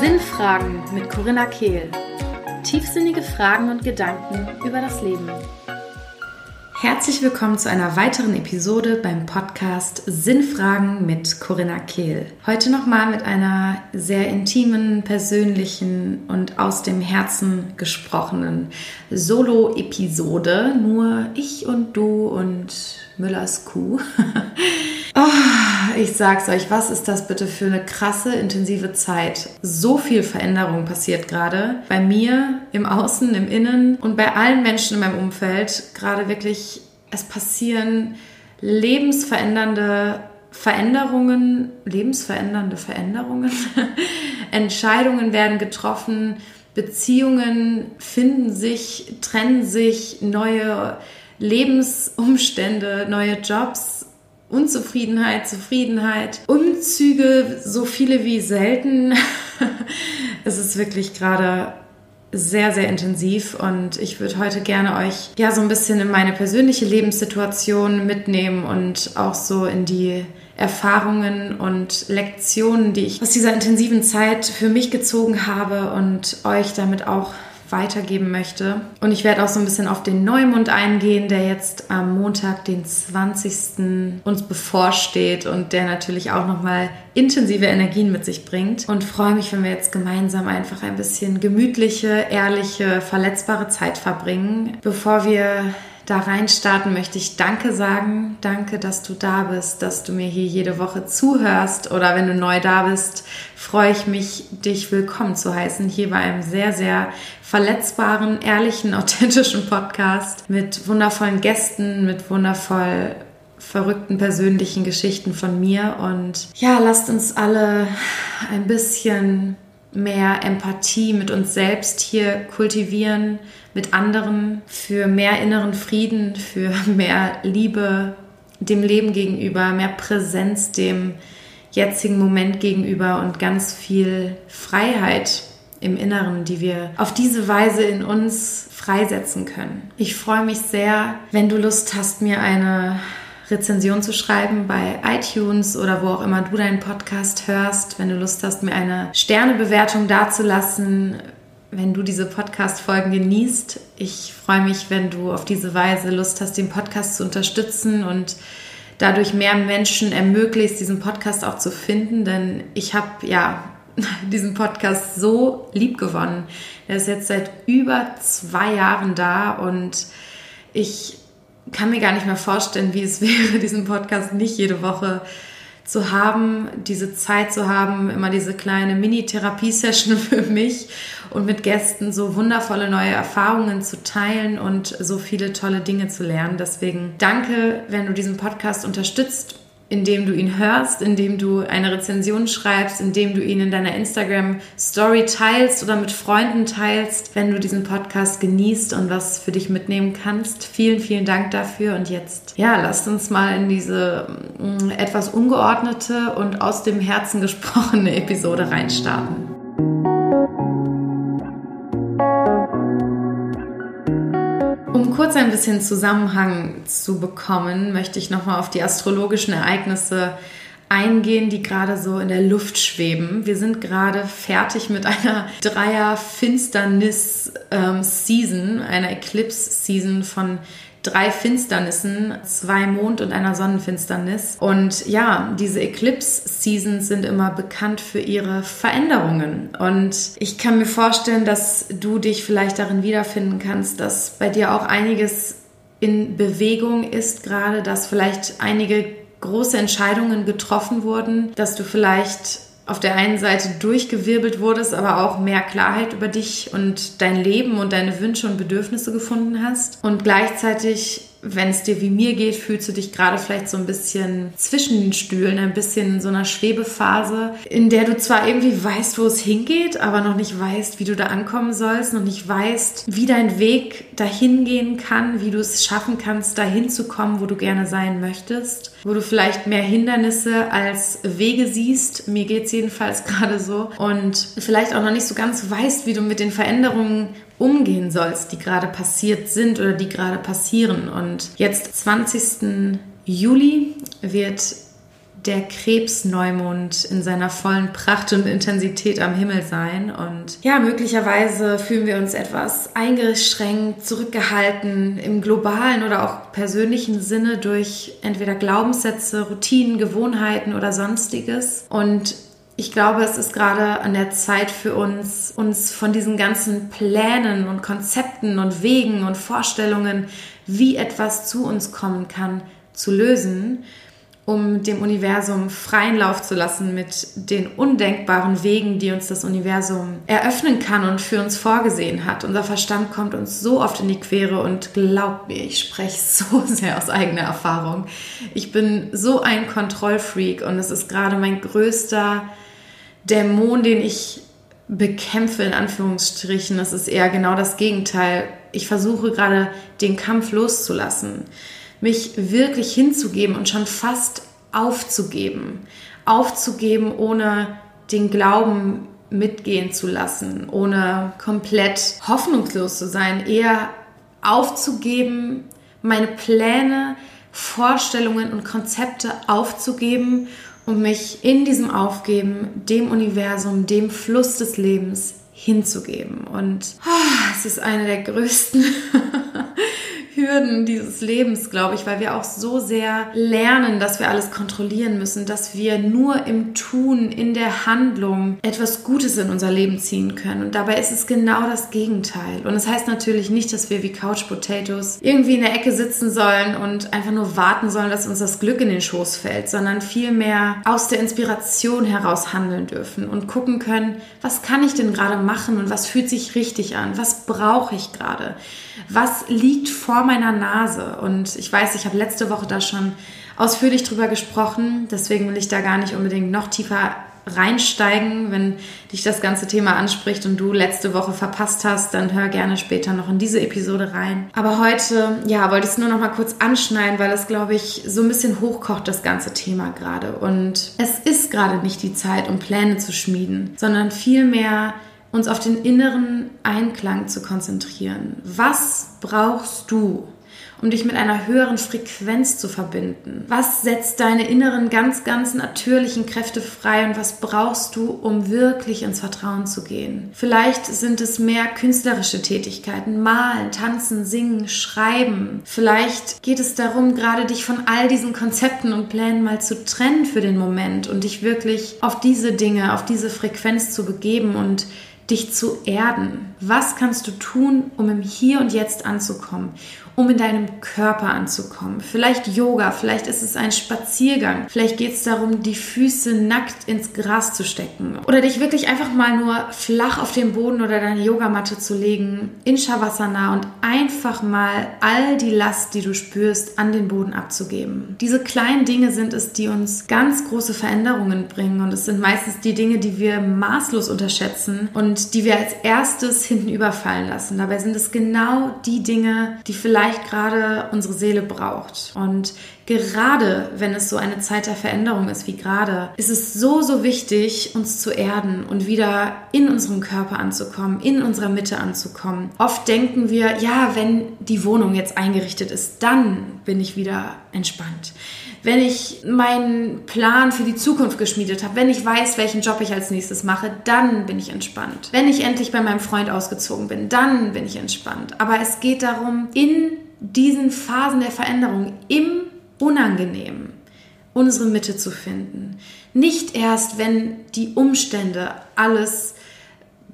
Sinnfragen mit Corinna Kehl. Tiefsinnige Fragen und Gedanken über das Leben. Herzlich willkommen zu einer weiteren Episode beim Podcast Sinnfragen mit Corinna Kehl. Heute nochmal mit einer sehr intimen, persönlichen und aus dem Herzen gesprochenen Solo-Episode. Nur ich und du und Müllers Kuh. Oh, ich sag's euch, was ist das bitte für eine krasse, intensive Zeit? So viel Veränderung passiert gerade. Bei mir, im Außen, im Innen und bei allen Menschen in meinem Umfeld. Gerade wirklich, es passieren lebensverändernde Veränderungen, lebensverändernde Veränderungen. Entscheidungen werden getroffen, Beziehungen finden sich, trennen sich, neue Lebensumstände, neue Jobs Unzufriedenheit, Zufriedenheit, Umzüge, so viele wie selten. es ist wirklich gerade sehr, sehr intensiv und ich würde heute gerne euch ja so ein bisschen in meine persönliche Lebenssituation mitnehmen und auch so in die Erfahrungen und Lektionen, die ich aus dieser intensiven Zeit für mich gezogen habe und euch damit auch weitergeben möchte. Und ich werde auch so ein bisschen auf den Neumond eingehen, der jetzt am Montag, den 20. uns bevorsteht und der natürlich auch nochmal intensive Energien mit sich bringt. Und freue mich, wenn wir jetzt gemeinsam einfach ein bisschen gemütliche, ehrliche, verletzbare Zeit verbringen, bevor wir da reinstarten, möchte ich Danke sagen. Danke, dass du da bist, dass du mir hier jede Woche zuhörst. Oder wenn du neu da bist, freue ich mich, dich willkommen zu heißen. Hier bei einem sehr, sehr verletzbaren, ehrlichen, authentischen Podcast mit wundervollen Gästen, mit wundervoll verrückten persönlichen Geschichten von mir. Und ja, lasst uns alle ein bisschen mehr Empathie mit uns selbst hier kultivieren, mit anderen, für mehr inneren Frieden, für mehr Liebe dem Leben gegenüber, mehr Präsenz dem jetzigen Moment gegenüber und ganz viel Freiheit im Inneren, die wir auf diese Weise in uns freisetzen können. Ich freue mich sehr, wenn du Lust hast, mir eine Rezension zu schreiben bei iTunes oder wo auch immer du deinen Podcast hörst. Wenn du Lust hast, mir eine Sternebewertung dazulassen, wenn du diese Podcast-Folgen genießt. Ich freue mich, wenn du auf diese Weise Lust hast, den Podcast zu unterstützen und dadurch mehr Menschen ermöglicht, diesen Podcast auch zu finden. Denn ich habe ja diesen Podcast so lieb gewonnen. Er ist jetzt seit über zwei Jahren da und ich kann mir gar nicht mehr vorstellen, wie es wäre, diesen Podcast nicht jede Woche zu haben, diese Zeit zu haben, immer diese kleine Mini-Therapie-Session für mich und mit Gästen so wundervolle neue Erfahrungen zu teilen und so viele tolle Dinge zu lernen. Deswegen danke, wenn du diesen Podcast unterstützt indem du ihn hörst, indem du eine Rezension schreibst, indem du ihn in deiner Instagram Story teilst oder mit Freunden teilst, wenn du diesen Podcast genießt und was für dich mitnehmen kannst. Vielen, vielen Dank dafür und jetzt, ja, lasst uns mal in diese mm, etwas ungeordnete und aus dem Herzen gesprochene Episode reinstarten. Kurz ein bisschen Zusammenhang zu bekommen, möchte ich nochmal auf die astrologischen Ereignisse eingehen, die gerade so in der Luft schweben. Wir sind gerade fertig mit einer Dreier-Finsternis-Season, ähm, einer Eclipse-Season von drei Finsternissen, zwei Mond- und einer Sonnenfinsternis. Und ja, diese Eclipse-Seasons sind immer bekannt für ihre Veränderungen. Und ich kann mir vorstellen, dass du dich vielleicht darin wiederfinden kannst, dass bei dir auch einiges in Bewegung ist gerade, dass vielleicht einige große Entscheidungen getroffen wurden, dass du vielleicht auf der einen Seite durchgewirbelt wurdest, aber auch mehr Klarheit über dich und dein Leben und deine Wünsche und Bedürfnisse gefunden hast. Und gleichzeitig wenn es dir wie mir geht, fühlst du dich gerade vielleicht so ein bisschen zwischen den Stühlen, ein bisschen in so einer Schwebephase, in der du zwar irgendwie weißt, wo es hingeht, aber noch nicht weißt, wie du da ankommen sollst, noch nicht weißt, wie dein Weg dahin gehen kann, wie du es schaffen kannst, dahin zu kommen, wo du gerne sein möchtest, wo du vielleicht mehr Hindernisse als Wege siehst. Mir geht es jedenfalls gerade so. Und vielleicht auch noch nicht so ganz weißt, wie du mit den Veränderungen umgehen sollst, die gerade passiert sind oder die gerade passieren. Und jetzt 20. Juli wird der Krebsneumond in seiner vollen Pracht und Intensität am Himmel sein. Und ja, möglicherweise fühlen wir uns etwas eingeschränkt, zurückgehalten im globalen oder auch persönlichen Sinne durch entweder Glaubenssätze, Routinen, Gewohnheiten oder sonstiges. Und ich glaube, es ist gerade an der Zeit für uns, uns von diesen ganzen Plänen und Konzepten und Wegen und Vorstellungen, wie etwas zu uns kommen kann, zu lösen um dem Universum freien Lauf zu lassen mit den undenkbaren Wegen, die uns das Universum eröffnen kann und für uns vorgesehen hat. Unser Verstand kommt uns so oft in die Quere und glaubt mir, ich spreche so sehr aus eigener Erfahrung. Ich bin so ein Kontrollfreak und es ist gerade mein größter Dämon, den ich bekämpfe, in Anführungsstrichen. Das ist eher genau das Gegenteil. Ich versuche gerade den Kampf loszulassen mich wirklich hinzugeben und schon fast aufzugeben. Aufzugeben, ohne den Glauben mitgehen zu lassen, ohne komplett hoffnungslos zu sein, eher aufzugeben, meine Pläne, Vorstellungen und Konzepte aufzugeben und mich in diesem Aufgeben dem Universum, dem Fluss des Lebens hinzugeben. Und oh, es ist eine der größten Hürden dieses Lebens, glaube ich, weil wir auch so sehr lernen, dass wir alles kontrollieren müssen, dass wir nur im Tun, in der Handlung etwas Gutes in unser Leben ziehen können. Und dabei ist es genau das Gegenteil. Und es das heißt natürlich nicht, dass wir wie Couch Potatoes irgendwie in der Ecke sitzen sollen und einfach nur warten sollen, dass uns das Glück in den Schoß fällt, sondern vielmehr aus der Inspiration heraus handeln dürfen und gucken können, was kann ich denn gerade machen und was fühlt sich richtig an? Was brauche ich gerade? Was liegt vor meiner Nase? Und ich weiß, ich habe letzte Woche da schon ausführlich drüber gesprochen. Deswegen will ich da gar nicht unbedingt noch tiefer reinsteigen. Wenn dich das ganze Thema anspricht und du letzte Woche verpasst hast, dann hör gerne später noch in diese Episode rein. Aber heute, ja, wollte ich es nur noch mal kurz anschneiden, weil es, glaube ich, so ein bisschen hochkocht, das ganze Thema gerade. Und es ist gerade nicht die Zeit, um Pläne zu schmieden, sondern vielmehr uns auf den inneren Einklang zu konzentrieren. Was brauchst du, um dich mit einer höheren Frequenz zu verbinden? Was setzt deine inneren, ganz, ganz natürlichen Kräfte frei und was brauchst du, um wirklich ins Vertrauen zu gehen? Vielleicht sind es mehr künstlerische Tätigkeiten, malen, tanzen, singen, schreiben. Vielleicht geht es darum, gerade dich von all diesen Konzepten und Plänen mal zu trennen für den Moment und dich wirklich auf diese Dinge, auf diese Frequenz zu begeben und dich zu erden. Was kannst du tun, um im Hier und Jetzt anzukommen? Um in deinem Körper anzukommen. Vielleicht Yoga, vielleicht ist es ein Spaziergang, vielleicht geht es darum, die Füße nackt ins Gras zu stecken oder dich wirklich einfach mal nur flach auf den Boden oder deine Yogamatte zu legen in Shavasana und einfach mal all die Last, die du spürst, an den Boden abzugeben. Diese kleinen Dinge sind es, die uns ganz große Veränderungen bringen und es sind meistens die Dinge, die wir maßlos unterschätzen und die wir als erstes hinten überfallen lassen. Dabei sind es genau die Dinge, die vielleicht vielleicht gerade unsere Seele braucht. Und gerade wenn es so eine Zeit der Veränderung ist wie gerade, ist es so, so wichtig, uns zu erden und wieder in unserem Körper anzukommen, in unserer Mitte anzukommen. Oft denken wir, ja, wenn die Wohnung jetzt eingerichtet ist, dann bin ich wieder entspannt. Wenn ich meinen Plan für die Zukunft geschmiedet habe, wenn ich weiß, welchen Job ich als nächstes mache, dann bin ich entspannt. Wenn ich endlich bei meinem Freund ausgezogen bin, dann bin ich entspannt. Aber es geht darum, in diesen Phasen der Veränderung, im Unangenehmen, unsere Mitte zu finden. Nicht erst, wenn die Umstände alles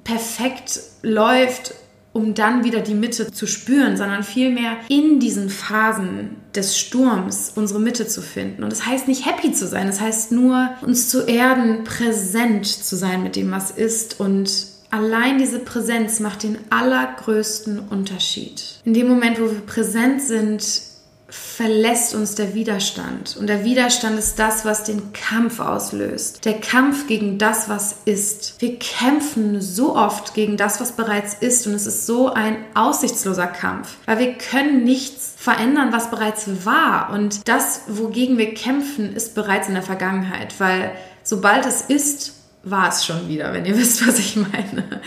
perfekt läuft um dann wieder die Mitte zu spüren, sondern vielmehr in diesen Phasen des Sturms unsere Mitte zu finden. Und das heißt nicht happy zu sein, das heißt nur uns zu erden, präsent zu sein mit dem, was ist und Allein diese Präsenz macht den allergrößten Unterschied. In dem Moment, wo wir präsent sind, verlässt uns der Widerstand. Und der Widerstand ist das, was den Kampf auslöst. Der Kampf gegen das, was ist. Wir kämpfen so oft gegen das, was bereits ist. Und es ist so ein aussichtsloser Kampf, weil wir können nichts verändern, was bereits war. Und das, wogegen wir kämpfen, ist bereits in der Vergangenheit, weil sobald es ist, war es schon wieder, wenn ihr wisst, was ich meine.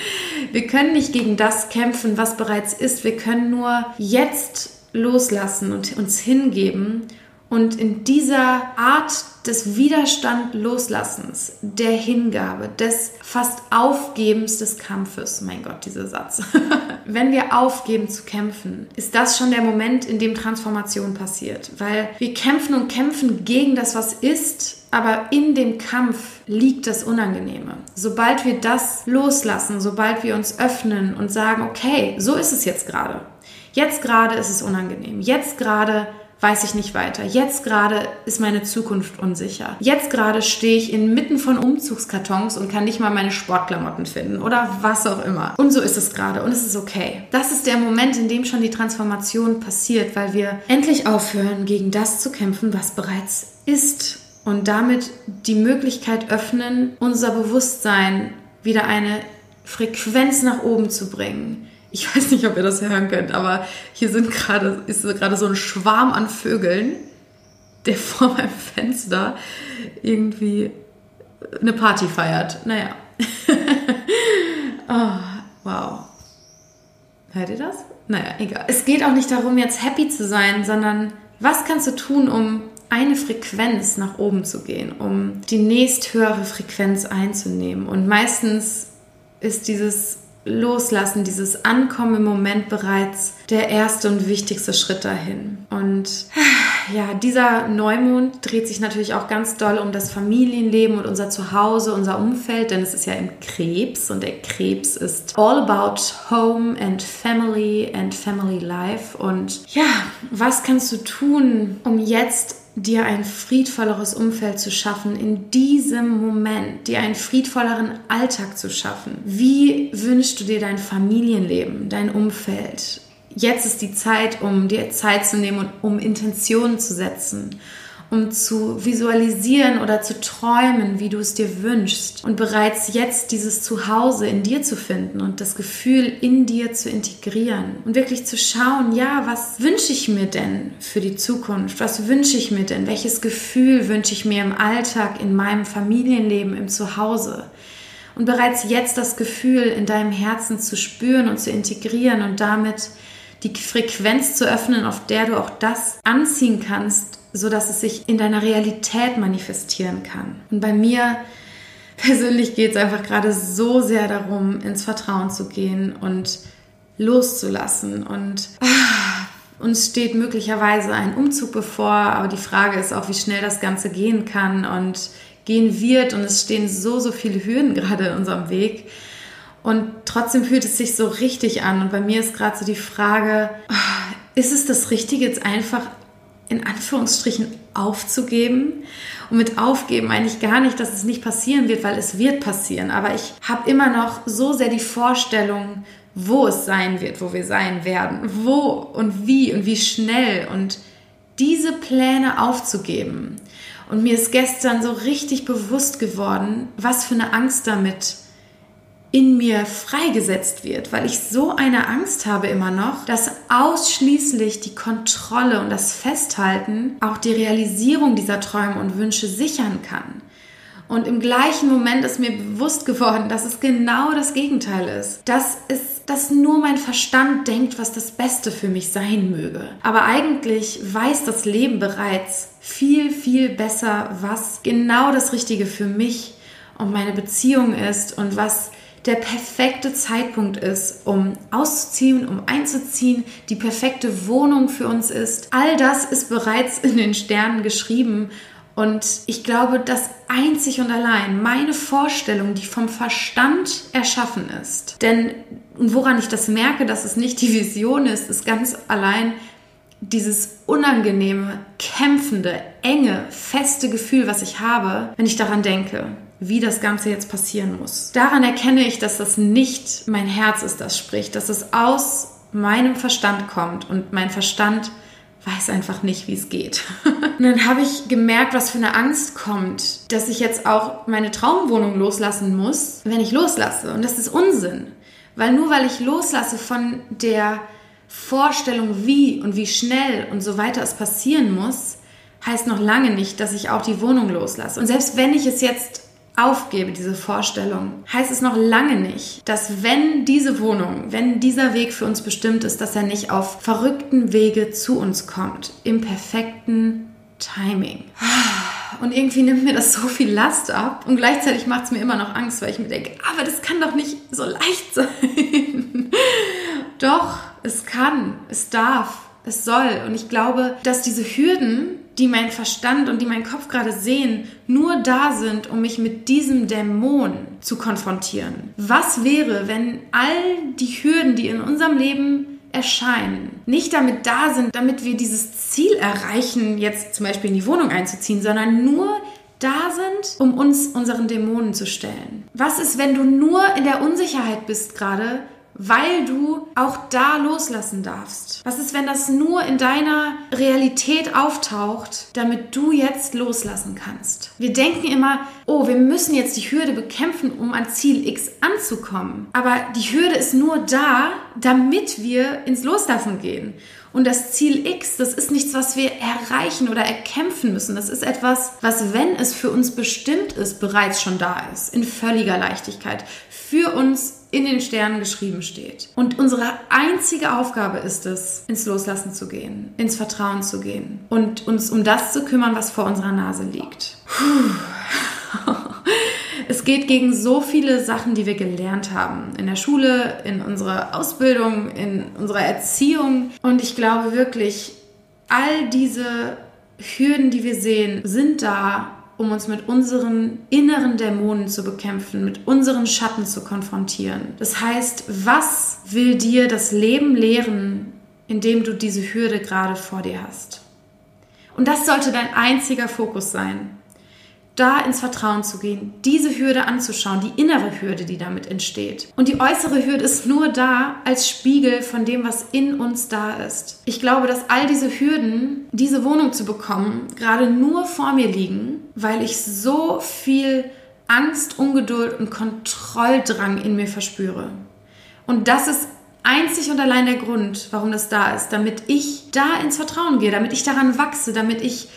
Wir können nicht gegen das kämpfen, was bereits ist. Wir können nur jetzt loslassen und uns hingeben Und in dieser Art des Widerstand loslassens, der Hingabe, des fast Aufgebens des Kampfes, mein Gott, dieser Satz. Wenn wir aufgeben zu kämpfen, ist das schon der Moment, in dem Transformation passiert. Weil wir kämpfen und kämpfen gegen das, was ist, aber in dem Kampf liegt das Unangenehme. Sobald wir das loslassen, sobald wir uns öffnen und sagen, okay, so ist es jetzt gerade. Jetzt gerade ist es unangenehm. Jetzt gerade weiß ich nicht weiter. Jetzt gerade ist meine Zukunft unsicher. Jetzt gerade stehe ich inmitten von Umzugskartons und kann nicht mal meine Sportklamotten finden oder was auch immer. Und so ist es gerade und es ist okay. Das ist der Moment, in dem schon die Transformation passiert, weil wir endlich aufhören, gegen das zu kämpfen, was bereits ist und damit die Möglichkeit öffnen, unser Bewusstsein wieder eine Frequenz nach oben zu bringen, ich weiß nicht, ob ihr das hören könnt, aber hier sind gerade, ist gerade so ein Schwarm an Vögeln, der vor meinem Fenster irgendwie eine Party feiert. Naja. oh, wow. Hört ihr das? Naja, egal. Es geht auch nicht darum, jetzt happy zu sein, sondern was kannst du tun, um eine Frequenz nach oben zu gehen, um die nächsthöhere Frequenz einzunehmen. Und meistens ist dieses Loslassen, dieses Ankommen im Moment bereits der erste und wichtigste Schritt dahin. Und ja, dieser Neumond dreht sich natürlich auch ganz doll um das Familienleben und unser Zuhause, unser Umfeld, denn es ist ja im Krebs und der Krebs ist all about home and family and family life. Und ja, was kannst du tun, um jetzt dir ein friedvolleres Umfeld zu schaffen, in diesem Moment, dir einen friedvolleren Alltag zu schaffen. Wie wünschst du dir dein Familienleben, dein Umfeld? Jetzt ist die Zeit, um dir Zeit zu nehmen und um Intentionen zu setzen um zu visualisieren oder zu träumen, wie du es dir wünschst und bereits jetzt dieses Zuhause in dir zu finden und das Gefühl in dir zu integrieren und wirklich zu schauen, ja, was wünsche ich mir denn für die Zukunft? Was wünsche ich mir denn? Welches Gefühl wünsche ich mir im Alltag, in meinem Familienleben, im Zuhause? Und bereits jetzt das Gefühl in deinem Herzen zu spüren und zu integrieren und damit die Frequenz zu öffnen, auf der du auch das anziehen kannst, so dass es sich in deiner Realität manifestieren kann. Und bei mir persönlich geht es einfach gerade so sehr darum, ins Vertrauen zu gehen und loszulassen. Und ah, uns steht möglicherweise ein Umzug bevor, aber die Frage ist auch, wie schnell das Ganze gehen kann und gehen wird. Und es stehen so, so viele Hürden gerade in unserem Weg. Und trotzdem fühlt es sich so richtig an. Und bei mir ist gerade so die Frage, ah, ist es das Richtige, jetzt einfach in Anführungsstrichen aufzugeben. Und mit aufgeben meine ich gar nicht, dass es nicht passieren wird, weil es wird passieren. Aber ich habe immer noch so sehr die Vorstellung, wo es sein wird, wo wir sein werden, wo und wie und wie schnell und diese Pläne aufzugeben. Und mir ist gestern so richtig bewusst geworden, was für eine Angst damit in mir freigesetzt wird, weil ich so eine Angst habe immer noch, dass ausschließlich die Kontrolle und das Festhalten auch die Realisierung dieser Träume und Wünsche sichern kann. Und im gleichen Moment ist mir bewusst geworden, dass es genau das Gegenteil ist. Dass es, dass nur mein Verstand denkt, was das Beste für mich sein möge. Aber eigentlich weiß das Leben bereits viel, viel besser, was genau das Richtige für mich und meine Beziehung ist und was der perfekte Zeitpunkt ist, um auszuziehen, um einzuziehen, die perfekte Wohnung für uns ist. All das ist bereits in den Sternen geschrieben. Und ich glaube, dass einzig und allein meine Vorstellung, die vom Verstand erschaffen ist, denn woran ich das merke, dass es nicht die Vision ist, ist ganz allein dieses unangenehme, kämpfende, enge, feste Gefühl, was ich habe, wenn ich daran denke wie das Ganze jetzt passieren muss. Daran erkenne ich, dass das nicht mein Herz ist, das spricht, dass es aus meinem Verstand kommt und mein Verstand weiß einfach nicht, wie es geht. und dann habe ich gemerkt, was für eine Angst kommt, dass ich jetzt auch meine Traumwohnung loslassen muss, wenn ich loslasse. Und das ist Unsinn. Weil nur weil ich loslasse von der Vorstellung, wie und wie schnell und so weiter es passieren muss, heißt noch lange nicht, dass ich auch die Wohnung loslasse. Und selbst wenn ich es jetzt aufgebe, diese Vorstellung, heißt es noch lange nicht, dass wenn diese Wohnung, wenn dieser Weg für uns bestimmt ist, dass er nicht auf verrückten Wege zu uns kommt, im perfekten Timing. Und irgendwie nimmt mir das so viel Last ab und gleichzeitig macht es mir immer noch Angst, weil ich mir denke, aber das kann doch nicht so leicht sein. doch, es kann, es darf, es soll. Und ich glaube, dass diese Hürden, die mein Verstand und die mein Kopf gerade sehen, nur da sind, um mich mit diesem Dämon zu konfrontieren. Was wäre, wenn all die Hürden, die in unserem Leben erscheinen, nicht damit da sind, damit wir dieses Ziel erreichen, jetzt zum Beispiel in die Wohnung einzuziehen, sondern nur da sind, um uns unseren Dämonen zu stellen. Was ist, wenn du nur in der Unsicherheit bist gerade, weil du auch da loslassen darfst? Was ist, wenn das nur in deiner Realität auftaucht, damit du jetzt loslassen kannst? Wir denken immer, oh, wir müssen jetzt die Hürde bekämpfen, um an Ziel X anzukommen. Aber die Hürde ist nur da, damit wir ins Loslassen gehen. Und das Ziel X, das ist nichts, was wir erreichen oder erkämpfen müssen. Das ist etwas, was, wenn es für uns bestimmt ist, bereits schon da ist. In völliger Leichtigkeit. Für uns in den Sternen geschrieben steht. Und unsere einzige Aufgabe ist es, ins Loslassen zu gehen, ins Vertrauen zu gehen und uns um das zu kümmern, was vor unserer Nase liegt. Es geht gegen so viele Sachen, die wir gelernt haben. In der Schule, in unserer Ausbildung, in unserer Erziehung. Und ich glaube wirklich, all diese Hürden, die wir sehen, sind da, um uns mit unseren inneren Dämonen zu bekämpfen, mit unseren Schatten zu konfrontieren. Das heißt, was will dir das Leben lehren, indem du diese Hürde gerade vor dir hast? Und das sollte dein einziger Fokus sein da ins Vertrauen zu gehen, diese Hürde anzuschauen, die innere Hürde, die damit entsteht. Und die äußere Hürde ist nur da als Spiegel von dem, was in uns da ist. Ich glaube, dass all diese Hürden, diese Wohnung zu bekommen, gerade nur vor mir liegen, weil ich so viel Angst, Ungeduld und Kontrolldrang in mir verspüre. Und das ist einzig und allein der Grund, warum das da ist, damit ich da ins Vertrauen gehe, damit ich daran wachse, damit ich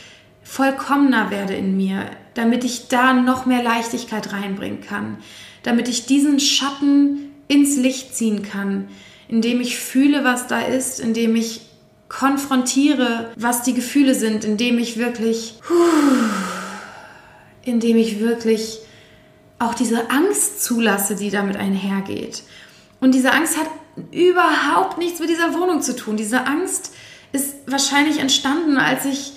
vollkommener werde in mir, damit ich da noch mehr Leichtigkeit reinbringen kann, damit ich diesen Schatten ins Licht ziehen kann, indem ich fühle, was da ist, indem ich konfrontiere, was die Gefühle sind, indem ich wirklich, indem ich wirklich auch diese Angst zulasse, die damit einhergeht. Und diese Angst hat überhaupt nichts mit dieser Wohnung zu tun. Diese Angst ist wahrscheinlich entstanden, als ich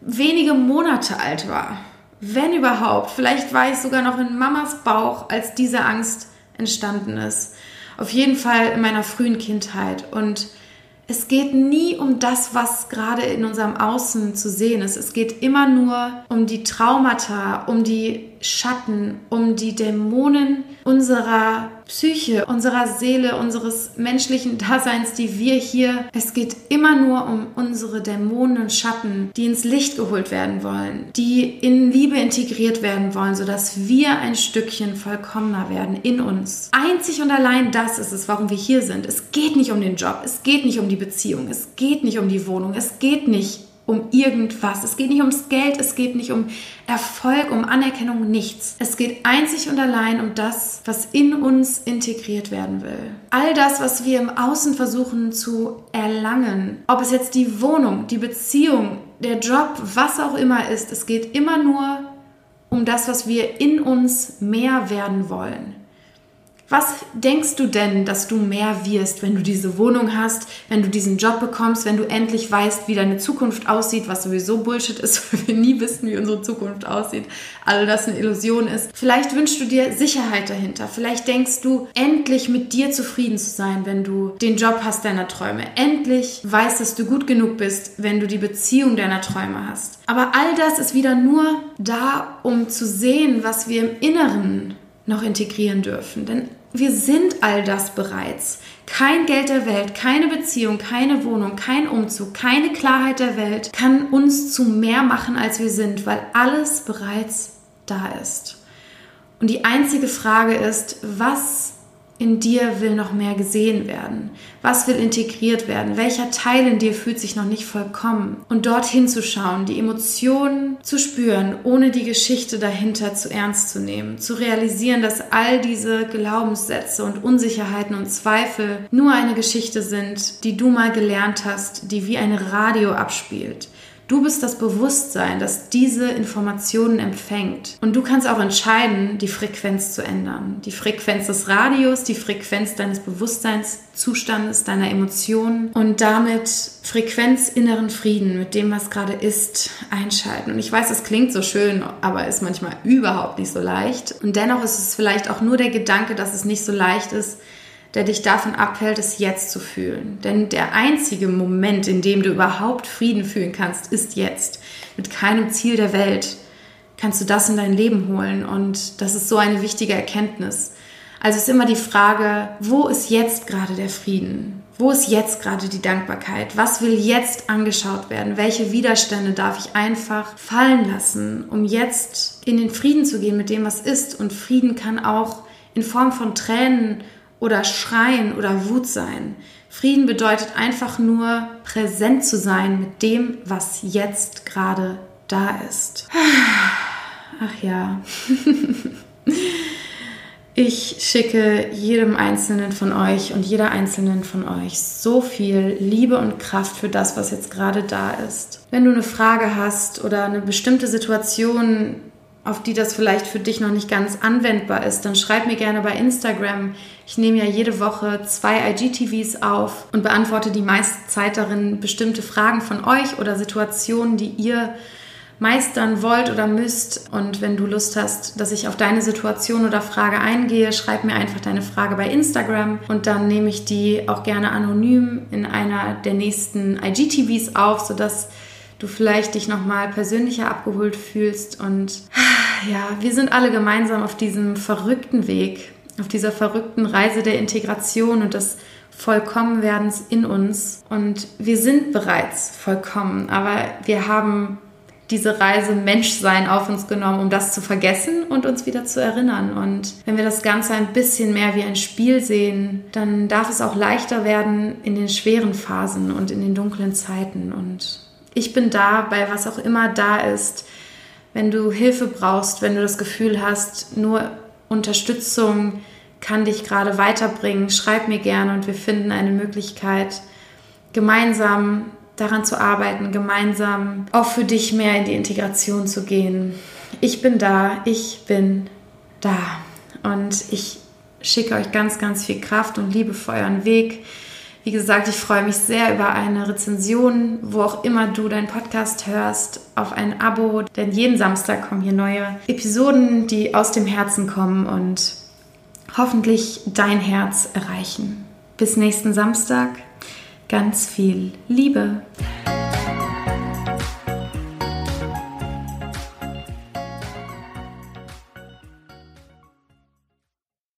wenige Monate alt war. Wenn überhaupt. Vielleicht war ich sogar noch in Mamas Bauch, als diese Angst entstanden ist. Auf jeden Fall in meiner frühen Kindheit. Und es geht nie um das, was gerade in unserem Außen zu sehen ist. Es geht immer nur um die Traumata, um die Schatten, um die Dämonen unserer Psyche, unserer Seele, unseres menschlichen Daseins, die wir hier. Es geht immer nur um unsere Dämonen und Schatten, die ins Licht geholt werden wollen, die in Liebe integriert werden wollen, sodass wir ein Stückchen vollkommener werden in uns. Einzig und allein das ist es, warum wir hier sind. Es geht nicht um den Job, es geht nicht um die Beziehung, es geht nicht um die Wohnung, es geht nicht um irgendwas. Es geht nicht ums Geld, es geht nicht um Erfolg, um Anerkennung, nichts. Es geht einzig und allein um das, was in uns integriert werden will. All das, was wir im Außen versuchen zu erlangen, ob es jetzt die Wohnung, die Beziehung, der Job, was auch immer ist, es geht immer nur um das, was wir in uns mehr werden wollen. Was denkst du denn, dass du mehr wirst, wenn du diese Wohnung hast, wenn du diesen Job bekommst, wenn du endlich weißt, wie deine Zukunft aussieht, was sowieso Bullshit ist, weil wir nie wissen, wie unsere Zukunft aussieht, all das eine Illusion ist. Vielleicht wünschst du dir Sicherheit dahinter. Vielleicht denkst du, endlich mit dir zufrieden zu sein, wenn du den Job hast deiner Träume. Endlich weißt, dass du gut genug bist, wenn du die Beziehung deiner Träume hast. Aber all das ist wieder nur da, um zu sehen, was wir im Inneren noch integrieren dürfen. Denn wir sind all das bereits. Kein Geld der Welt, keine Beziehung, keine Wohnung, kein Umzug, keine Klarheit der Welt kann uns zu mehr machen, als wir sind, weil alles bereits da ist. Und die einzige Frage ist, was in dir will noch mehr gesehen werden? Was will integriert werden? Welcher Teil in dir fühlt sich noch nicht vollkommen? Und dorthin zu schauen, die Emotionen zu spüren, ohne die Geschichte dahinter zu ernst zu nehmen, zu realisieren, dass all diese Glaubenssätze und Unsicherheiten und Zweifel nur eine Geschichte sind, die du mal gelernt hast, die wie ein Radio abspielt. Du bist das Bewusstsein, das diese Informationen empfängt. Und du kannst auch entscheiden, die Frequenz zu ändern. Die Frequenz des Radios, die Frequenz deines Bewusstseinszustandes, deiner Emotionen und damit Frequenz inneren Frieden mit dem, was gerade ist, einschalten. Und ich weiß, es klingt so schön, aber ist manchmal überhaupt nicht so leicht. Und dennoch ist es vielleicht auch nur der Gedanke, dass es nicht so leicht ist, der dich davon abhält, es jetzt zu fühlen. Denn der einzige Moment, in dem du überhaupt Frieden fühlen kannst, ist jetzt. Mit keinem Ziel der Welt kannst du das in dein Leben holen. Und das ist so eine wichtige Erkenntnis. Also ist immer die Frage, wo ist jetzt gerade der Frieden? Wo ist jetzt gerade die Dankbarkeit? Was will jetzt angeschaut werden? Welche Widerstände darf ich einfach fallen lassen, um jetzt in den Frieden zu gehen mit dem, was ist? Und Frieden kann auch in Form von Tränen oder Schreien oder Wut sein. Frieden bedeutet einfach nur präsent zu sein mit dem, was jetzt gerade da ist. Ach ja. Ich schicke jedem Einzelnen von euch und jeder Einzelnen von euch so viel Liebe und Kraft für das, was jetzt gerade da ist. Wenn du eine Frage hast oder eine bestimmte Situation auf die das vielleicht für dich noch nicht ganz anwendbar ist, dann schreib mir gerne bei Instagram. Ich nehme ja jede Woche zwei IGTVs auf und beantworte die meiste Zeit darin bestimmte Fragen von euch oder Situationen, die ihr meistern wollt oder müsst. Und wenn du Lust hast, dass ich auf deine Situation oder Frage eingehe, schreib mir einfach deine Frage bei Instagram und dann nehme ich die auch gerne anonym in einer der nächsten IGTVs auf, sodass du vielleicht dich nochmal persönlicher abgeholt fühlst. Und ja, wir sind alle gemeinsam auf diesem verrückten Weg, auf dieser verrückten Reise der Integration und des Vollkommenwerdens in uns. Und wir sind bereits vollkommen, aber wir haben diese Reise Menschsein auf uns genommen, um das zu vergessen und uns wieder zu erinnern. Und wenn wir das Ganze ein bisschen mehr wie ein Spiel sehen, dann darf es auch leichter werden in den schweren Phasen und in den dunklen Zeiten. Und ich bin da bei was auch immer da ist. Wenn du Hilfe brauchst, wenn du das Gefühl hast, nur Unterstützung kann dich gerade weiterbringen, schreib mir gerne und wir finden eine Möglichkeit, gemeinsam daran zu arbeiten, gemeinsam auch für dich mehr in die Integration zu gehen. Ich bin da, ich bin da und ich schicke euch ganz, ganz viel Kraft und Liebe für euren Weg. Wie gesagt, ich freue mich sehr über eine Rezension, wo auch immer du deinen Podcast hörst, auf ein Abo, denn jeden Samstag kommen hier neue Episoden, die aus dem Herzen kommen und hoffentlich dein Herz erreichen. Bis nächsten Samstag, ganz viel Liebe.